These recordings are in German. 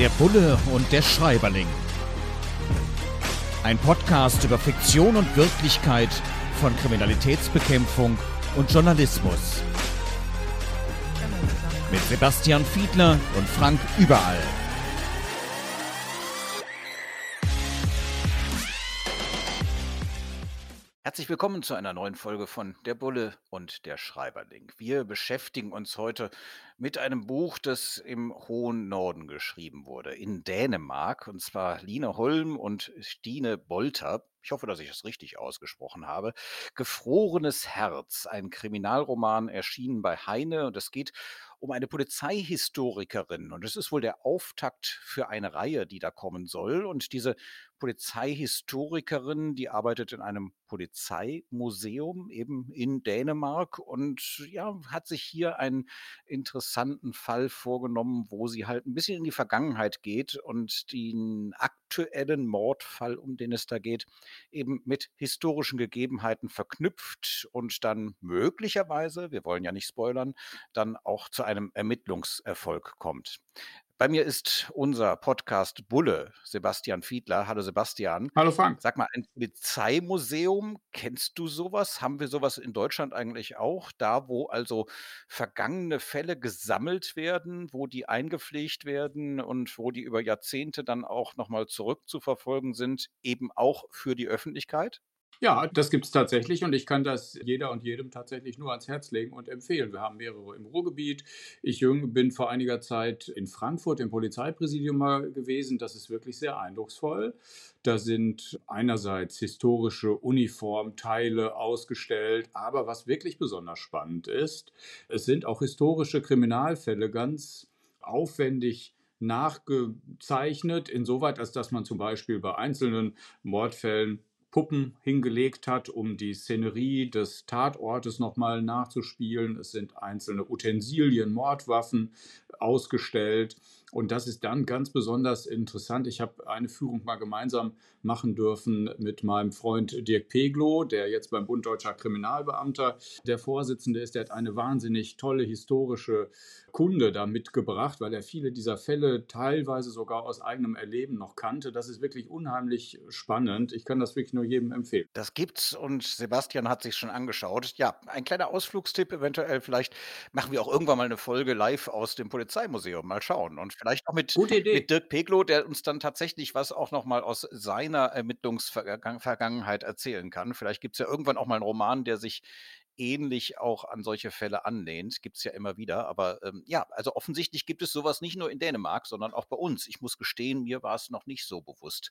Der Bulle und der Schreiberling. Ein Podcast über Fiktion und Wirklichkeit von Kriminalitätsbekämpfung und Journalismus. Mit Sebastian Fiedler und Frank Überall. Herzlich willkommen zu einer neuen Folge von Der Bulle und der Schreiberling. Wir beschäftigen uns heute mit einem Buch, das im hohen Norden geschrieben wurde, in Dänemark, und zwar Line Holm und Stine Bolter. Ich hoffe, dass ich es richtig ausgesprochen habe. Gefrorenes Herz, ein Kriminalroman erschienen bei Heine und es geht um eine Polizeihistorikerin. Und es ist wohl der Auftakt für eine Reihe, die da kommen soll. Und diese Polizeihistorikerin, die arbeitet in einem Polizeimuseum eben in Dänemark und ja, hat sich hier einen interessanten Fall vorgenommen, wo sie halt ein bisschen in die Vergangenheit geht und den aktuellen Mordfall, um den es da geht, eben mit historischen Gegebenheiten verknüpft und dann möglicherweise, wir wollen ja nicht spoilern, dann auch zu einem Ermittlungserfolg kommt. Bei mir ist unser Podcast Bulle, Sebastian Fiedler. Hallo Sebastian. Hallo Frank. Sag mal, ein Polizeimuseum, kennst du sowas? Haben wir sowas in Deutschland eigentlich auch? Da, wo also vergangene Fälle gesammelt werden, wo die eingepflegt werden und wo die über Jahrzehnte dann auch nochmal zurückzuverfolgen sind, eben auch für die Öffentlichkeit? Ja, das gibt es tatsächlich und ich kann das jeder und jedem tatsächlich nur ans Herz legen und empfehlen. Wir haben mehrere im Ruhrgebiet. Ich bin vor einiger Zeit in Frankfurt im Polizeipräsidium mal gewesen. Das ist wirklich sehr eindrucksvoll. Da sind einerseits historische Uniformteile ausgestellt, aber was wirklich besonders spannend ist, es sind auch historische Kriminalfälle ganz aufwendig nachgezeichnet, insoweit, als dass man zum Beispiel bei einzelnen Mordfällen Puppen hingelegt hat, um die Szenerie des Tatortes nochmal nachzuspielen. Es sind einzelne Utensilien, Mordwaffen ausgestellt. Und das ist dann ganz besonders interessant. Ich habe eine Führung mal gemeinsam machen dürfen mit meinem Freund Dirk Peglo, der jetzt beim Bund Deutscher Kriminalbeamter der Vorsitzende ist. Der hat eine wahnsinnig tolle historische Kunde da mitgebracht, weil er viele dieser Fälle teilweise sogar aus eigenem Erleben noch kannte. Das ist wirklich unheimlich spannend. Ich kann das wirklich nur jedem empfehlen. Das gibt's und Sebastian hat sich schon angeschaut. Ja, ein kleiner Ausflugstipp eventuell. Vielleicht machen wir auch irgendwann mal eine Folge live aus dem Polizeimuseum. Mal schauen. Und vielleicht auch mit, mit Dirk Peglo, der uns dann tatsächlich was auch nochmal aus seiner Ermittlungsvergangenheit erzählen kann. Vielleicht gibt es ja irgendwann auch mal einen Roman, der sich ähnlich auch an solche Fälle anlehnt. Gibt es ja immer wieder. Aber ähm, ja, also offensichtlich gibt es sowas nicht nur in Dänemark, sondern auch bei uns. Ich muss gestehen, mir war es noch nicht so bewusst.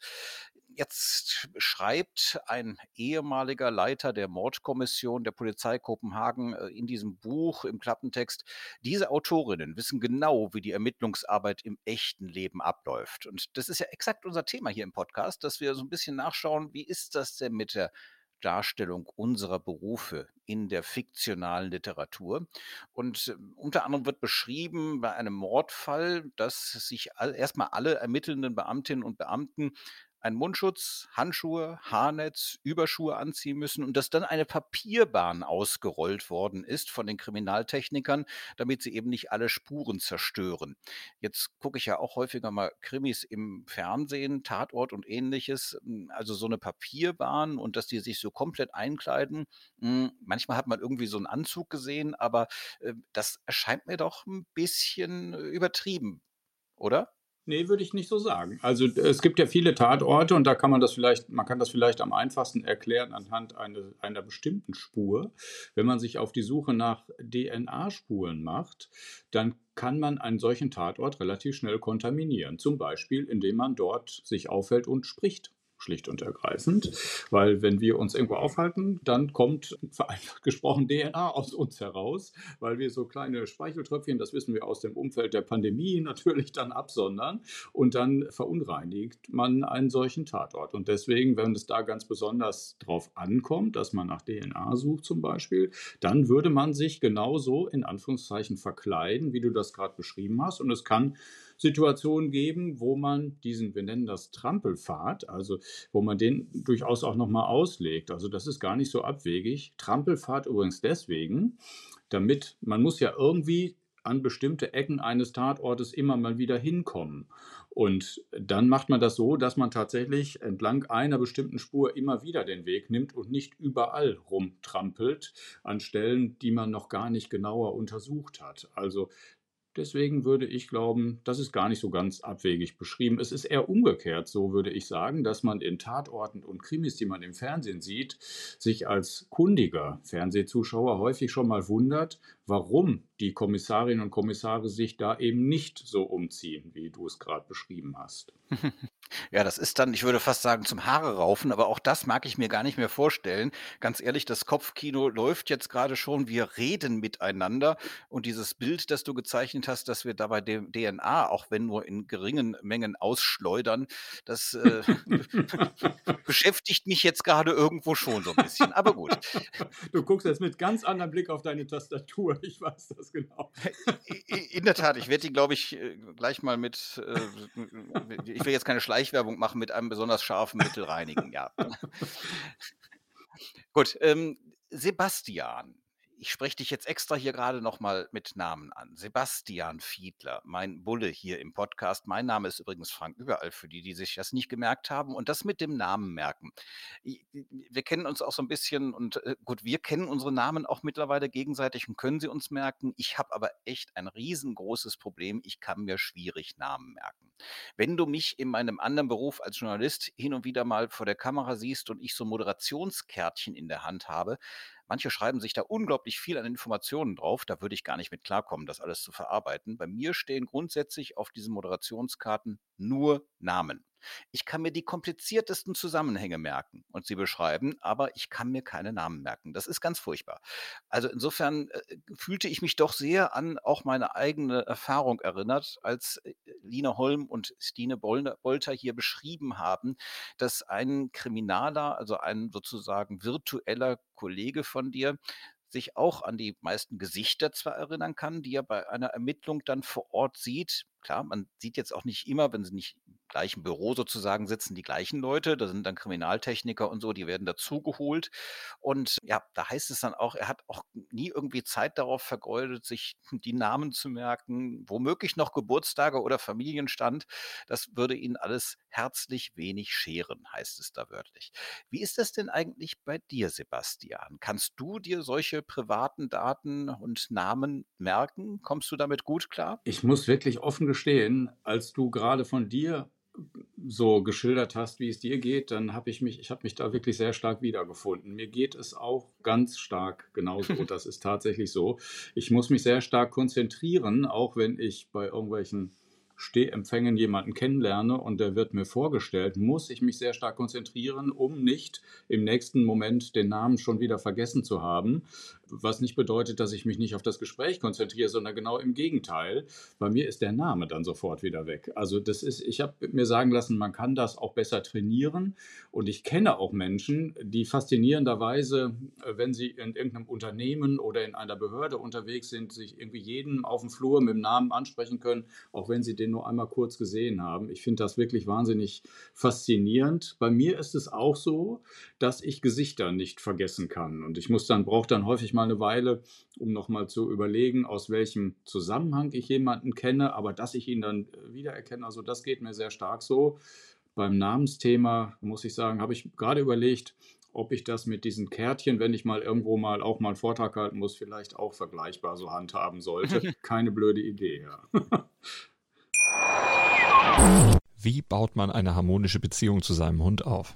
Jetzt schreibt ein ehemaliger Leiter der Mordkommission der Polizei Kopenhagen äh, in diesem Buch im Klappentext, diese Autorinnen wissen genau, wie die Ermittlungsarbeit im echten Leben abläuft. Und das ist ja exakt unser Thema hier im Podcast, dass wir so ein bisschen nachschauen, wie ist das denn mit der Darstellung unserer Berufe in der fiktionalen Literatur. Und äh, unter anderem wird beschrieben bei einem Mordfall, dass sich erstmal alle ermittelnden Beamtinnen und Beamten einen Mundschutz, Handschuhe, Haarnetz, Überschuhe anziehen müssen und dass dann eine Papierbahn ausgerollt worden ist von den Kriminaltechnikern, damit sie eben nicht alle Spuren zerstören. Jetzt gucke ich ja auch häufiger mal Krimis im Fernsehen, Tatort und ähnliches. Hm, also so eine Papierbahn und dass die sich so komplett einkleiden. Hm, manchmal hat man irgendwie so einen Anzug gesehen, aber äh, das erscheint mir doch ein bisschen übertrieben, oder? Nee, würde ich nicht so sagen. Also es gibt ja viele Tatorte und da kann man das vielleicht, man kann das vielleicht am einfachsten erklären anhand eine, einer bestimmten Spur. Wenn man sich auf die Suche nach DNA-Spuren macht, dann kann man einen solchen Tatort relativ schnell kontaminieren. Zum Beispiel, indem man dort sich aufhält und spricht schlicht und ergreifend. Weil wenn wir uns irgendwo aufhalten, dann kommt vereinfacht gesprochen DNA aus uns heraus, weil wir so kleine Speicheltröpfchen, das wissen wir aus dem Umfeld der Pandemie, natürlich dann absondern und dann verunreinigt man einen solchen Tatort. Und deswegen, wenn es da ganz besonders drauf ankommt, dass man nach DNA sucht zum Beispiel, dann würde man sich genauso in Anführungszeichen verkleiden, wie du das gerade beschrieben hast. Und es kann Situationen geben, wo man diesen, wir nennen das Trampelpfad, also wo man den durchaus auch nochmal auslegt. Also das ist gar nicht so abwegig. Trampelpfad übrigens deswegen, damit man muss ja irgendwie an bestimmte Ecken eines Tatortes immer mal wieder hinkommen. Und dann macht man das so, dass man tatsächlich entlang einer bestimmten Spur immer wieder den Weg nimmt und nicht überall rumtrampelt an Stellen, die man noch gar nicht genauer untersucht hat. Also Deswegen würde ich glauben, das ist gar nicht so ganz abwegig beschrieben. Es ist eher umgekehrt, so würde ich sagen, dass man in Tatorten und Krimis, die man im Fernsehen sieht, sich als kundiger Fernsehzuschauer häufig schon mal wundert, warum die Kommissarinnen und Kommissare sich da eben nicht so umziehen, wie du es gerade beschrieben hast. Ja, das ist dann, ich würde fast sagen, zum Haare raufen, aber auch das mag ich mir gar nicht mehr vorstellen. Ganz ehrlich, das Kopfkino läuft jetzt gerade schon, wir reden miteinander und dieses Bild, das du gezeichnet hast, dass wir dabei dem DNA, auch wenn nur in geringen Mengen ausschleudern, das äh, beschäftigt mich jetzt gerade irgendwo schon so ein bisschen. Aber gut. Du guckst jetzt mit ganz anderem Blick auf deine Tastatur, ich weiß das genau. In der Tat, ich werde die, glaube ich, äh, gleich mal mit, äh, ich will jetzt keine Schleichwerbung machen mit einem besonders scharfen Mittel reinigen, ja. Gut, ähm, Sebastian, ich spreche dich jetzt extra hier gerade nochmal mit Namen an. Sebastian Fiedler, mein Bulle hier im Podcast. Mein Name ist übrigens Frank Überall, für die, die sich das nicht gemerkt haben und das mit dem Namen merken. Wir kennen uns auch so ein bisschen und äh, gut, wir kennen unsere Namen auch mittlerweile gegenseitig und können sie uns merken. Ich habe aber echt ein riesengroßes Problem. Ich kann mir schwierig Namen merken. Wenn du mich in meinem anderen Beruf als Journalist hin und wieder mal vor der Kamera siehst und ich so Moderationskärtchen in der Hand habe, Manche schreiben sich da unglaublich viel an Informationen drauf. Da würde ich gar nicht mit klarkommen, das alles zu verarbeiten. Bei mir stehen grundsätzlich auf diesen Moderationskarten nur Namen. Ich kann mir die kompliziertesten Zusammenhänge merken und sie beschreiben, aber ich kann mir keine Namen merken. Das ist ganz furchtbar. Also insofern äh, fühlte ich mich doch sehr an auch meine eigene Erfahrung erinnert, als äh, Lina Holm und Stine Bolter hier beschrieben haben, dass ein Kriminaler, also ein sozusagen virtueller Kollege von dir, sich auch an die meisten Gesichter zwar erinnern kann, die er bei einer Ermittlung dann vor Ort sieht. Klar, man sieht jetzt auch nicht immer, wenn sie nicht gleichen Büro sozusagen sitzen die gleichen Leute. Da sind dann Kriminaltechniker und so, die werden dazugeholt. Und ja, da heißt es dann auch, er hat auch nie irgendwie Zeit darauf vergeudet, sich die Namen zu merken, womöglich noch Geburtstage oder Familienstand. Das würde ihn alles herzlich wenig scheren, heißt es da wörtlich. Wie ist das denn eigentlich bei dir, Sebastian? Kannst du dir solche privaten Daten und Namen merken? Kommst du damit gut klar? Ich muss wirklich offen gestehen, als du gerade von dir so geschildert hast, wie es dir geht, dann habe ich mich, ich habe mich da wirklich sehr stark wiedergefunden. Mir geht es auch ganz stark genauso. Das ist tatsächlich so. Ich muss mich sehr stark konzentrieren, auch wenn ich bei irgendwelchen Stehempfängen jemanden kennenlerne und der wird mir vorgestellt, muss ich mich sehr stark konzentrieren, um nicht im nächsten Moment den Namen schon wieder vergessen zu haben. Was nicht bedeutet, dass ich mich nicht auf das Gespräch konzentriere, sondern genau im Gegenteil. Bei mir ist der Name dann sofort wieder weg. Also das ist, ich habe mir sagen lassen, man kann das auch besser trainieren. Und ich kenne auch Menschen, die faszinierenderweise, wenn sie in irgendeinem Unternehmen oder in einer Behörde unterwegs sind, sich irgendwie jeden auf dem Flur mit dem Namen ansprechen können, auch wenn sie den nur einmal kurz gesehen haben. Ich finde das wirklich wahnsinnig faszinierend. Bei mir ist es auch so, dass ich Gesichter nicht vergessen kann. Und ich muss dann, brauche dann häufig mal eine Weile, um nochmal zu überlegen, aus welchem Zusammenhang ich jemanden kenne, aber dass ich ihn dann wiedererkenne, also das geht mir sehr stark so. Beim Namensthema muss ich sagen, habe ich gerade überlegt, ob ich das mit diesen Kärtchen, wenn ich mal irgendwo mal auch mal einen Vortrag halten muss, vielleicht auch vergleichbar so handhaben sollte. Keine blöde Idee, ja. Wie baut man eine harmonische Beziehung zu seinem Hund auf?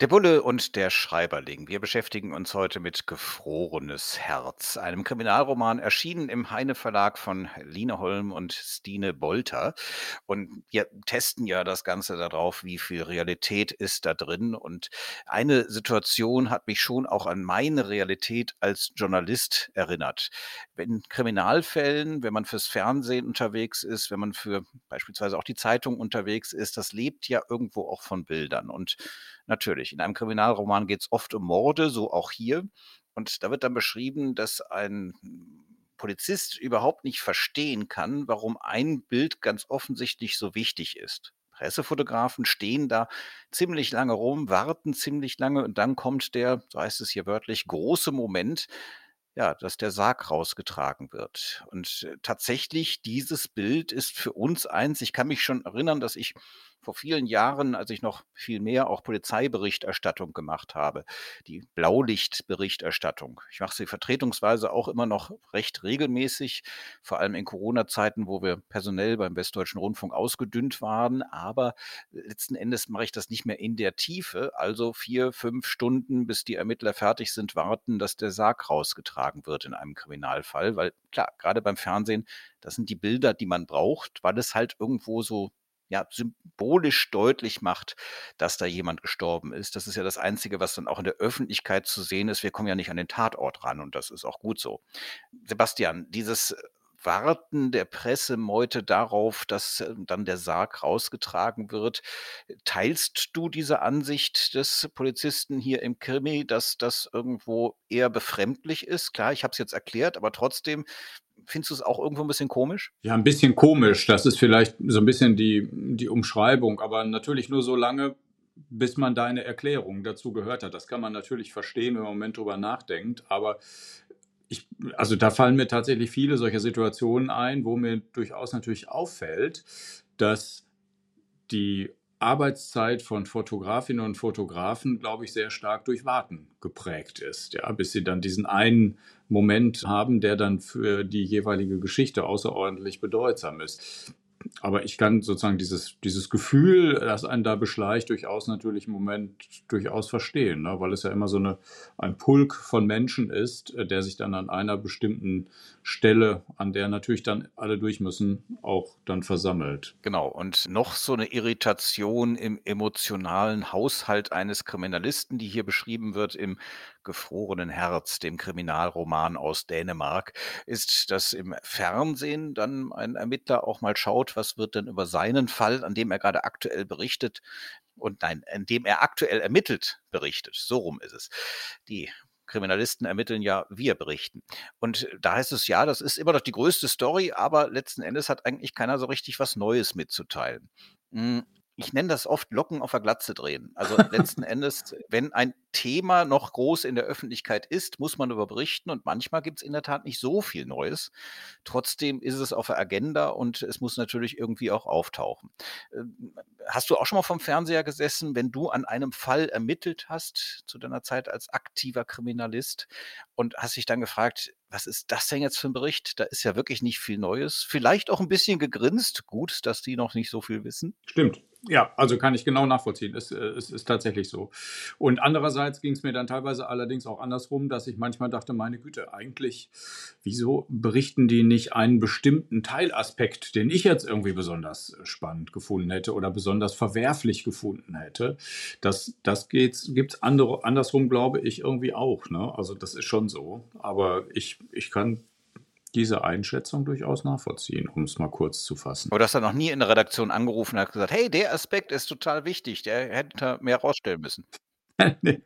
Der Bulle und der Schreiberling. Wir beschäftigen uns heute mit Gefrorenes Herz, einem Kriminalroman erschienen im Heine Verlag von Line Holm und Stine Bolter. Und wir testen ja das Ganze darauf, wie viel Realität ist da drin. Und eine Situation hat mich schon auch an meine Realität als Journalist erinnert. In Kriminalfällen, wenn man fürs Fernsehen unterwegs ist, wenn man für beispielsweise auch die Zeitung unterwegs ist, das lebt ja irgendwo auch von Bildern. Und Natürlich, in einem Kriminalroman geht es oft um Morde, so auch hier. Und da wird dann beschrieben, dass ein Polizist überhaupt nicht verstehen kann, warum ein Bild ganz offensichtlich so wichtig ist. Pressefotografen stehen da ziemlich lange rum, warten ziemlich lange und dann kommt der, so heißt es hier wörtlich, große Moment, ja, dass der Sarg rausgetragen wird. Und äh, tatsächlich, dieses Bild ist für uns eins. Ich kann mich schon erinnern, dass ich vor vielen Jahren, als ich noch viel mehr auch Polizeiberichterstattung gemacht habe, die Blaulichtberichterstattung. Ich mache sie vertretungsweise auch immer noch recht regelmäßig, vor allem in Corona-Zeiten, wo wir personell beim Westdeutschen Rundfunk ausgedünnt waren. Aber letzten Endes mache ich das nicht mehr in der Tiefe, also vier, fünf Stunden, bis die Ermittler fertig sind, warten, dass der Sarg rausgetragen wird in einem Kriminalfall. Weil klar, gerade beim Fernsehen, das sind die Bilder, die man braucht, weil es halt irgendwo so ja, symbolisch deutlich macht, dass da jemand gestorben ist. Das ist ja das Einzige, was dann auch in der Öffentlichkeit zu sehen ist. Wir kommen ja nicht an den Tatort ran und das ist auch gut so. Sebastian, dieses Warten der Pressemeute darauf, dass äh, dann der Sarg rausgetragen wird. Teilst du diese Ansicht des Polizisten hier im Krimi, dass das irgendwo eher befremdlich ist? Klar, ich habe es jetzt erklärt, aber trotzdem findest du es auch irgendwo ein bisschen komisch? Ja, ein bisschen komisch. Das ist vielleicht so ein bisschen die, die Umschreibung, aber natürlich nur so lange, bis man deine Erklärung dazu gehört hat. Das kann man natürlich verstehen, wenn man im Moment drüber nachdenkt, aber ich, also da fallen mir tatsächlich viele solcher Situationen ein, wo mir durchaus natürlich auffällt, dass die Arbeitszeit von Fotografinnen und Fotografen, glaube ich, sehr stark durch Warten geprägt ist, ja, bis sie dann diesen einen Moment haben, der dann für die jeweilige Geschichte außerordentlich bedeutsam ist aber ich kann sozusagen dieses, dieses Gefühl, das einen da beschleicht, durchaus natürlich im Moment durchaus verstehen, ne? weil es ja immer so eine, ein Pulk von Menschen ist, äh, der sich dann an einer bestimmten Stelle, an der natürlich dann alle durch müssen, auch dann versammelt. Genau, und noch so eine Irritation im emotionalen Haushalt eines Kriminalisten, die hier beschrieben wird im gefrorenen Herz, dem Kriminalroman aus Dänemark, ist, dass im Fernsehen dann ein Ermittler auch mal schaut, was wird denn über seinen Fall, an dem er gerade aktuell berichtet, und nein, an dem er aktuell ermittelt, berichtet. So rum ist es. Die Kriminalisten ermitteln ja, wir berichten. Und da heißt es ja, das ist immer noch die größte Story, aber letzten Endes hat eigentlich keiner so richtig was Neues mitzuteilen. Hm, ich nenne das oft Locken auf der Glatze drehen. Also letzten Endes, wenn ein Thema noch groß in der Öffentlichkeit ist, muss man darüber berichten und manchmal gibt es in der Tat nicht so viel Neues. Trotzdem ist es auf der Agenda und es muss natürlich irgendwie auch auftauchen. Ähm, hast du auch schon mal vom Fernseher gesessen, wenn du an einem Fall ermittelt hast, zu deiner Zeit als aktiver Kriminalist und hast dich dann gefragt, was ist das denn jetzt für ein Bericht? Da ist ja wirklich nicht viel Neues. Vielleicht auch ein bisschen gegrinst. Gut, dass die noch nicht so viel wissen. Stimmt. Ja, also kann ich genau nachvollziehen. Es, äh, es ist tatsächlich so. Und andererseits ging es mir dann teilweise allerdings auch andersrum, dass ich manchmal dachte, meine Güte, eigentlich, wieso berichten die nicht einen bestimmten Teilaspekt, den ich jetzt irgendwie besonders spannend gefunden hätte oder besonders verwerflich gefunden hätte? Das, das gibt es andersrum, glaube ich, irgendwie auch. Ne? Also das ist schon so. Aber ich, ich kann diese Einschätzung durchaus nachvollziehen, um es mal kurz zu fassen. Aber du hast dann noch nie in der Redaktion angerufen und hat gesagt, hey, der Aspekt ist total wichtig, der hätte mehr rausstellen müssen. nee.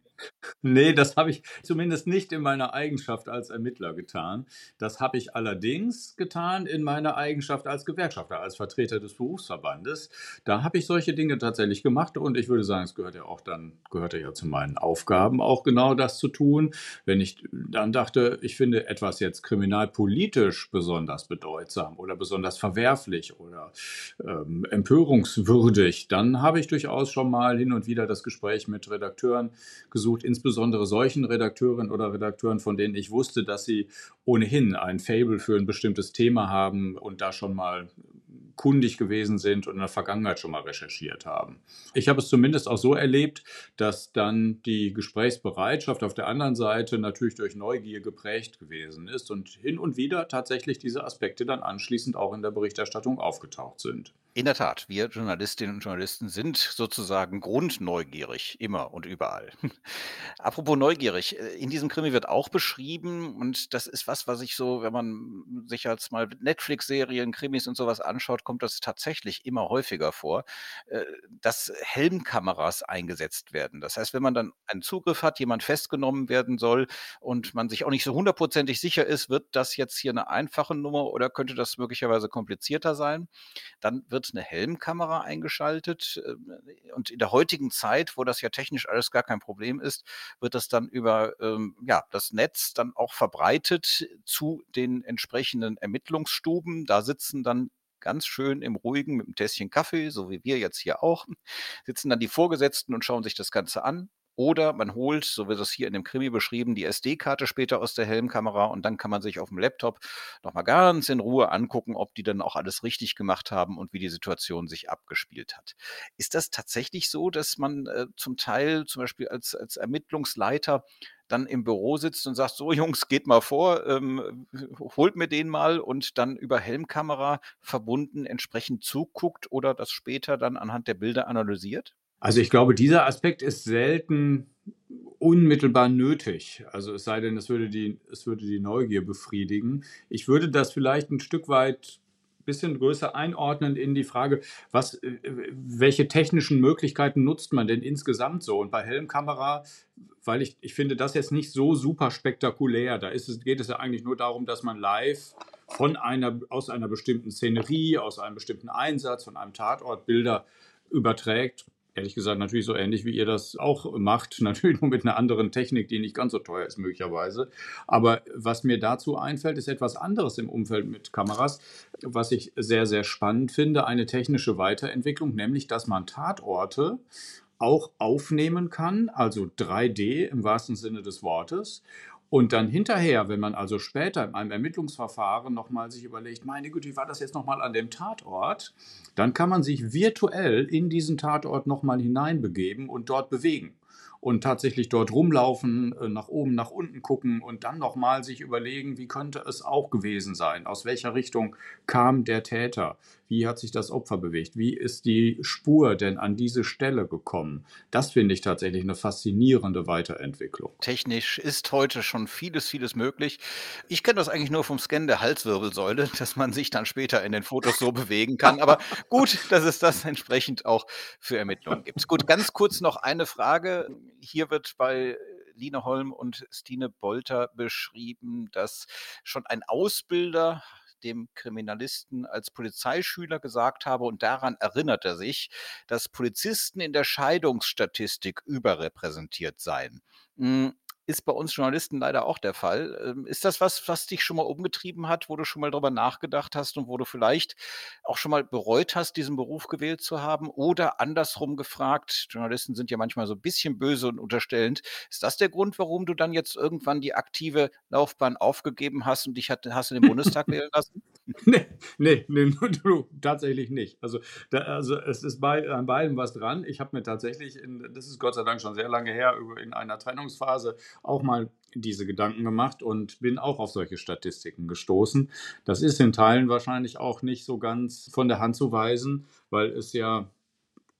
Nee, das habe ich zumindest nicht in meiner Eigenschaft als Ermittler getan. Das habe ich allerdings getan in meiner Eigenschaft als Gewerkschafter, als Vertreter des Berufsverbandes. Da habe ich solche Dinge tatsächlich gemacht und ich würde sagen, es gehört ja auch dann, gehörte ja zu meinen Aufgaben, auch genau das zu tun. Wenn ich dann dachte, ich finde etwas jetzt kriminalpolitisch besonders bedeutsam oder besonders verwerflich oder ähm, empörungswürdig, dann habe ich durchaus schon mal hin und wieder das Gespräch mit Redakteuren gesucht gesucht, insbesondere solchen Redakteurinnen oder Redakteuren, von denen ich wusste, dass sie ohnehin ein Fable für ein bestimmtes Thema haben und da schon mal kundig gewesen sind und in der Vergangenheit schon mal recherchiert haben. Ich habe es zumindest auch so erlebt, dass dann die Gesprächsbereitschaft auf der anderen Seite natürlich durch Neugier geprägt gewesen ist und hin und wieder tatsächlich diese Aspekte dann anschließend auch in der Berichterstattung aufgetaucht sind. In der Tat, wir Journalistinnen und Journalisten sind sozusagen grundneugierig, immer und überall. Apropos neugierig, äh, in diesem Krimi wird auch beschrieben, und das ist was, was ich so, wenn man sich jetzt mal Netflix-Serien, Krimis und sowas anschaut, kommt das tatsächlich immer häufiger vor, äh, dass Helmkameras eingesetzt werden. Das heißt, wenn man dann einen Zugriff hat, jemand festgenommen werden soll und man sich auch nicht so hundertprozentig sicher ist, wird das jetzt hier eine einfache Nummer oder könnte das möglicherweise komplizierter sein, dann wird wird eine Helmkamera eingeschaltet. Ähm, und in der heutigen Zeit, wo das ja technisch alles gar kein Problem ist, wird das dann über ähm, ja, das Netz dann auch verbreitet zu den entsprechenden Ermittlungsstuben. Da sitzen dann ganz schön im Ruhigen mit einem Tässchen Kaffee, so wie wir jetzt hier auch, sitzen dann die Vorgesetzten und schauen sich das Ganze an. Oder man holt, so wird es hier in dem Krimi beschrieben, die SD-Karte später aus der Helmkamera und dann kann man sich auf dem Laptop nochmal ganz in Ruhe angucken, ob die dann auch alles richtig gemacht haben und wie die Situation sich abgespielt hat. Ist das tatsächlich so, dass man äh, zum Teil zum Beispiel als, als Ermittlungsleiter dann im Büro sitzt und sagt, so Jungs, geht mal vor, ähm, holt mir den mal und dann über Helmkamera verbunden entsprechend zuguckt oder das später dann anhand der Bilder analysiert? Also ich glaube, dieser Aspekt ist selten unmittelbar nötig. Also es sei denn, es würde die, es würde die Neugier befriedigen. Ich würde das vielleicht ein Stück weit bisschen größer einordnen in die Frage, was, äh, welche technischen Möglichkeiten nutzt man denn insgesamt so? Und bei Helmkamera, weil ich, ich finde das jetzt nicht so super spektakulär. Da ist es, geht es ja eigentlich nur darum, dass man live von einer, aus einer bestimmten Szenerie, aus einem bestimmten Einsatz, von einem Tatort Bilder überträgt ehrlich gesagt natürlich so ähnlich, wie ihr das auch macht. Natürlich nur mit einer anderen Technik, die nicht ganz so teuer ist, möglicherweise. Aber was mir dazu einfällt, ist etwas anderes im Umfeld mit Kameras, was ich sehr, sehr spannend finde. Eine technische Weiterentwicklung, nämlich, dass man Tatorte auch aufnehmen kann, also 3D im wahrsten Sinne des Wortes. Und dann hinterher, wenn man also später in einem Ermittlungsverfahren nochmal sich überlegt, meine Güte, wie war das jetzt nochmal an dem Tatort, dann kann man sich virtuell in diesen Tatort nochmal hineinbegeben und dort bewegen und tatsächlich dort rumlaufen, äh, nach oben, nach unten gucken und dann nochmal sich überlegen, wie könnte es auch gewesen sein? Aus welcher Richtung kam der Täter? Wie hat sich das Opfer bewegt? Wie ist die Spur denn an diese Stelle gekommen? Das finde ich tatsächlich eine faszinierende Weiterentwicklung. Technisch ist heute schon vieles, vieles möglich. Ich kenne das eigentlich nur vom Scan der Halswirbelsäule, dass man sich dann später in den Fotos so bewegen kann. Aber gut, dass es das entsprechend auch für Ermittlungen gibt. Gut, ganz kurz noch eine Frage. Hier wird bei Line Holm und Stine Bolter beschrieben, dass schon ein Ausbilder dem Kriminalisten als Polizeischüler gesagt habe und daran erinnert er sich, dass Polizisten in der Scheidungsstatistik überrepräsentiert seien. Ist bei uns Journalisten leider auch der Fall. Ähm, ist das was, was dich schon mal umgetrieben hat, wo du schon mal drüber nachgedacht hast und wo du vielleicht auch schon mal bereut hast, diesen Beruf gewählt zu haben? Oder andersrum gefragt, Journalisten sind ja manchmal so ein bisschen böse und unterstellend. Ist das der Grund, warum du dann jetzt irgendwann die aktive Laufbahn aufgegeben hast und dich hat, hast in den Bundestag wählen lassen? Nee, nee, nee du, tatsächlich nicht. Also, da, also es ist bei, an beidem was dran. Ich habe mir tatsächlich, in, das ist Gott sei Dank schon sehr lange her, in einer Trennungsphase auch mal diese Gedanken gemacht und bin auch auf solche Statistiken gestoßen. Das ist in Teilen wahrscheinlich auch nicht so ganz von der Hand zu weisen, weil es ja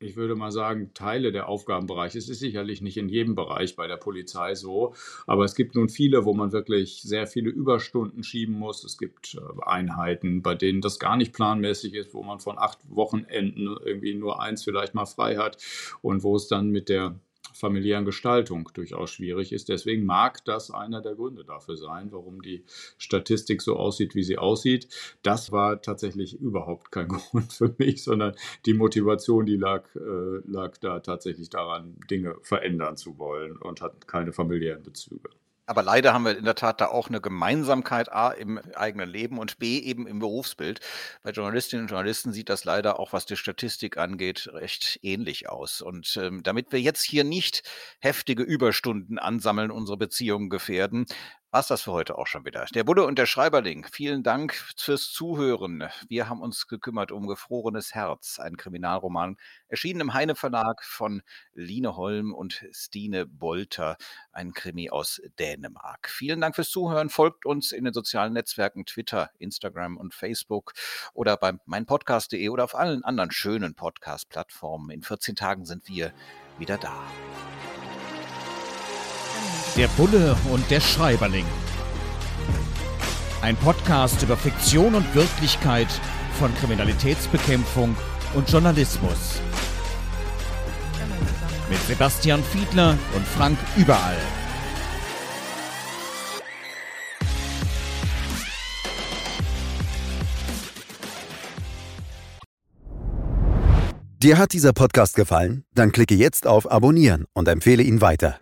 ich würde mal sagen, Teile der Aufgabenbereiche. Es ist sicherlich nicht in jedem Bereich bei der Polizei so, aber es gibt nun viele, wo man wirklich sehr viele Überstunden schieben muss. Es gibt äh, Einheiten, bei denen das gar nicht planmäßig ist, wo man von acht Wochenenden irgendwie nur eins vielleicht mal frei hat und wo es dann mit der familiären Gestaltung durchaus schwierig ist. Deswegen mag das einer der Gründe dafür sein, warum die Statistik so aussieht, wie sie aussieht. Das war tatsächlich überhaupt kein Grund für mich, sondern die Motivation, die lag, äh, lag da tatsächlich daran, Dinge verändern zu wollen und hat keine familiären Bezüge. Aber leider haben wir in der Tat da auch eine Gemeinsamkeit A im eigenen Leben und B eben im Berufsbild. Bei Journalistinnen und Journalisten sieht das leider auch, was die Statistik angeht, recht ähnlich aus. Und ähm, damit wir jetzt hier nicht heftige Überstunden ansammeln, unsere Beziehungen gefährden, war's das für heute auch schon wieder. Der Bulle und der Schreiberling, vielen Dank fürs Zuhören. Wir haben uns gekümmert um Gefrorenes Herz, ein Kriminalroman, erschienen im Heine Verlag von Line Holm und Stine Bolter, ein Krimi aus Dänemark. Vielen Dank fürs Zuhören. Folgt uns in den sozialen Netzwerken Twitter, Instagram und Facebook oder beim meinpodcast.de oder auf allen anderen schönen Podcast-Plattformen. In 14 Tagen sind wir wieder da. Der Bulle und der Schreiberling. Ein Podcast über Fiktion und Wirklichkeit von Kriminalitätsbekämpfung und Journalismus. Mit Sebastian Fiedler und Frank Überall. Dir hat dieser Podcast gefallen? Dann klicke jetzt auf Abonnieren und empfehle ihn weiter.